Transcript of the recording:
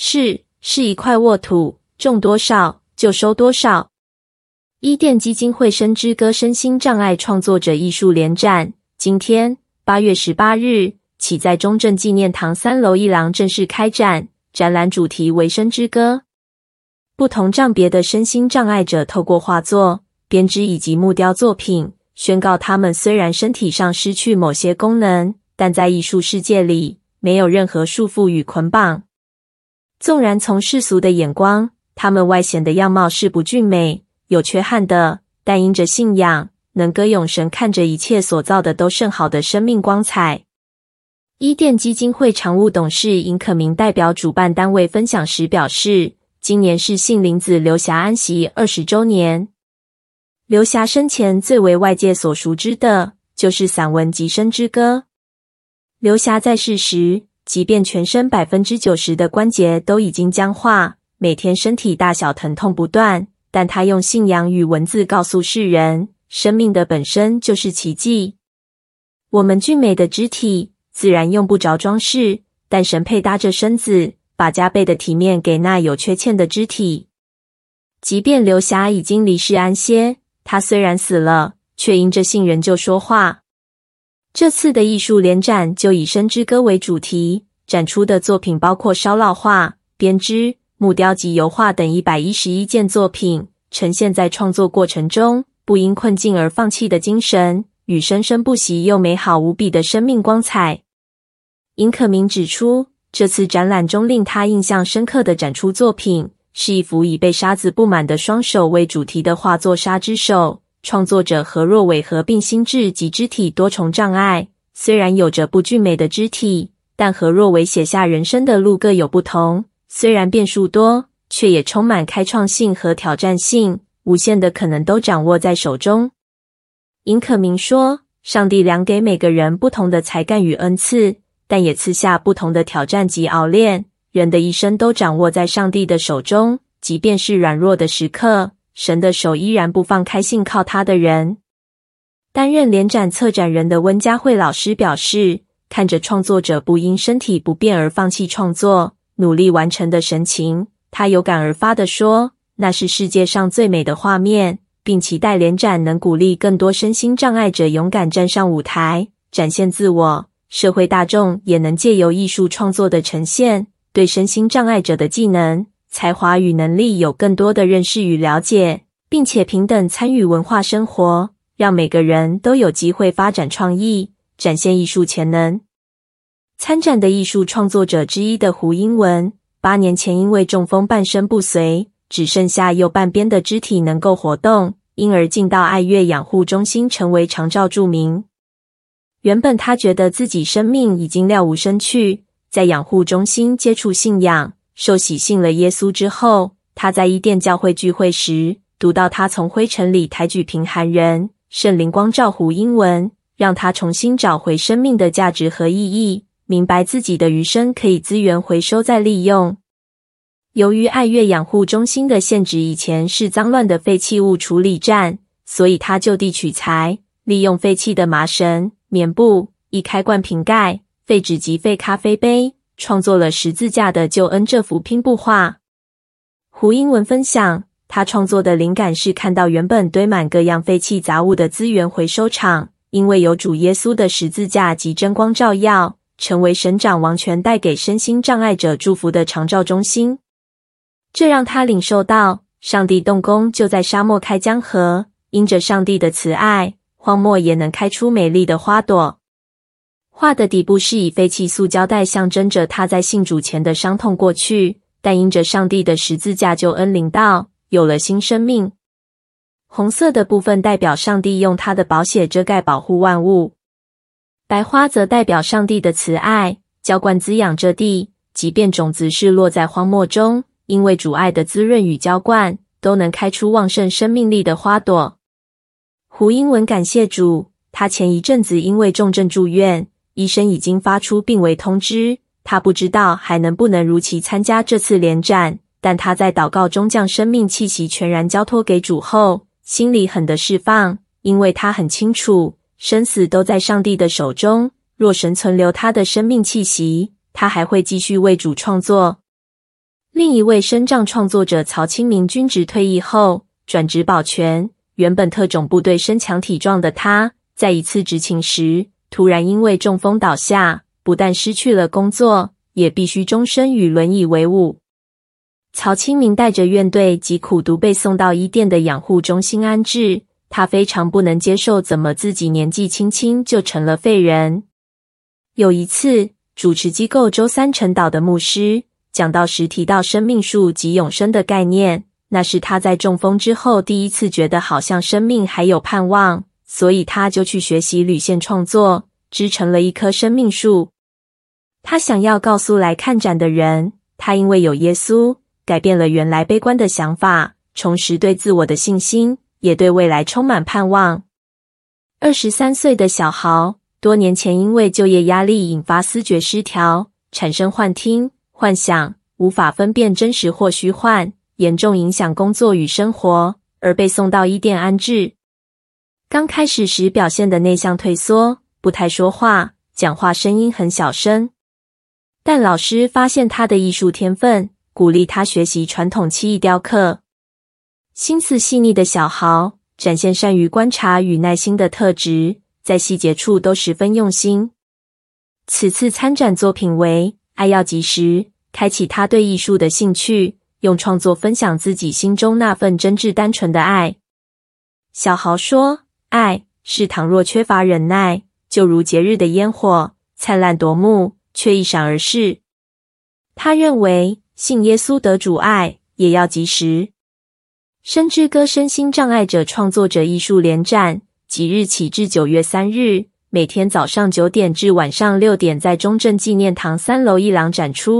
是，是一块沃土，种多少就收多少。伊甸基金会《生之歌》身心障碍创作者艺术联展，今天八月十八日起在中正纪念堂三楼一廊正式开展。展览主题为《生之歌》，不同障别的身心障碍者透过画作、编织以及木雕作品，宣告他们虽然身体上失去某些功能，但在艺术世界里没有任何束缚与捆绑。纵然从世俗的眼光，他们外显的样貌是不俊美，有缺憾的，但因着信仰，能歌咏神，看着一切所造的都甚好的生命光彩。伊甸基金会常务董事尹可明代表主办单位分享时表示，今年是杏林子刘霞安息二十周年。刘霞生前最为外界所熟知的，就是散文集《生之歌》。刘霞在世时，即便全身百分之九十的关节都已经僵化，每天身体大小疼痛不断。但他用信仰与文字告诉世人，生命的本身就是奇迹。我们俊美的肢体自然用不着装饰，但神配搭着身子，把加倍的体面给那有缺陷的肢体。即便刘霞已经离世安歇，他虽然死了，却因着信仍旧说话。这次的艺术联展就以《生之歌》为主题，展出的作品包括烧烙画、编织。木雕及油画等一百一十一件作品，呈现在创作过程中不因困境而放弃的精神与生生不息又美好无比的生命光彩。尹可明指出，这次展览中令他印象深刻的展出作品，是一幅以被沙子布满的双手为主题的画作《沙之手》。创作者何若伟合并心智及肢体多重障碍，虽然有着不俊美的肢体，但何若伟写下人生的路各有不同。虽然变数多，却也充满开创性和挑战性，无限的可能都掌握在手中。尹可明说：“上帝量给每个人不同的才干与恩赐，但也赐下不同的挑战及熬炼。人的一生都掌握在上帝的手中，即便是软弱的时刻，神的手依然不放开信靠他的人。”担任联展策展人的温佳慧老师表示：“看着创作者不因身体不便而放弃创作。”努力完成的神情，他有感而发地说：“那是世界上最美的画面，并期待联展能鼓励更多身心障碍者勇敢站上舞台，展现自我。社会大众也能借由艺术创作的呈现，对身心障碍者的技能、才华与能力有更多的认识与了解，并且平等参与文化生活，让每个人都有机会发展创意，展现艺术潜能。”参展的艺术创作者之一的胡英文，八年前因为中风半身不遂，只剩下右半边的肢体能够活动，因而进到爱乐养护中心，成为长照住民。原本他觉得自己生命已经了无生趣，在养护中心接触信仰，受洗信了耶稣之后，他在伊甸教会聚会时，读到他从灰尘里抬举贫寒人，圣灵光照胡英文，让他重新找回生命的价值和意义。明白自己的余生可以资源回收再利用。由于爱乐养护中心的现址以前是脏乱的废弃物处理站，所以他就地取材，利用废弃的麻绳、棉布、易开罐瓶盖、废纸及废咖啡杯，创作了十字架的救恩这幅拼布画。胡英文分享，他创作的灵感是看到原本堆满各样废弃杂物的资源回收场，因为有主耶稣的十字架及真光照耀。成为神掌王权带给身心障碍者祝福的长照中心，这让他领受到上帝动工就在沙漠开江河，因着上帝的慈爱，荒漠也能开出美丽的花朵。画的底部是以废弃塑胶袋象征着他在信主前的伤痛过去，但因着上帝的十字架救恩领到，有了新生命。红色的部分代表上帝用他的宝血遮盖保护万物。白花则代表上帝的慈爱，浇灌滋养这地。即便种子是落在荒漠中，因为主爱的滋润与浇灌，都能开出旺盛生命力的花朵。胡英文感谢主，他前一阵子因为重症住院，医生已经发出病危通知，他不知道还能不能如期参加这次联战。但他在祷告中将生命气息全然交托给主后，心里很的释放，因为他很清楚。生死都在上帝的手中。若神存留他的生命气息，他还会继续为主创作。另一位身障创作者曹清明军职退役后转职保全，原本特种部队身强体壮的他，在一次执勤时突然因为中风倒下，不但失去了工作，也必须终身与轮椅为伍。曹清明带着怨怼及苦读被送到伊甸的养护中心安置。他非常不能接受，怎么自己年纪轻轻就成了废人。有一次，主持机构周三晨祷的牧师讲道时提到生命树及永生的概念，那是他在中风之后第一次觉得好像生命还有盼望，所以他就去学习铝线创作，织成了一棵生命树。他想要告诉来看展的人，他因为有耶稣，改变了原来悲观的想法，重拾对自我的信心。也对未来充满盼望。二十三岁的小豪，多年前因为就业压力引发思觉失调，产生幻听、幻想，无法分辨真实或虚幻，严重影响工作与生活，而被送到伊甸安置。刚开始时表现的内向退缩，不太说话，讲话声音很小声。但老师发现他的艺术天分，鼓励他学习传统漆艺雕刻。心思细腻的小豪，展现善于观察与耐心的特质，在细节处都十分用心。此次参展作品为《爱要及时》，开启他对艺术的兴趣，用创作分享自己心中那份真挚单纯的爱。小豪说：“爱是倘若缺乏忍耐，就如节日的烟火，灿烂夺目，却一闪而逝。”他认为，信耶稣得主爱，也要及时。深知歌身心障碍者创作者艺术联展，即日起至九月三日，每天早上九点至晚上六点，在中正纪念堂三楼一廊展出。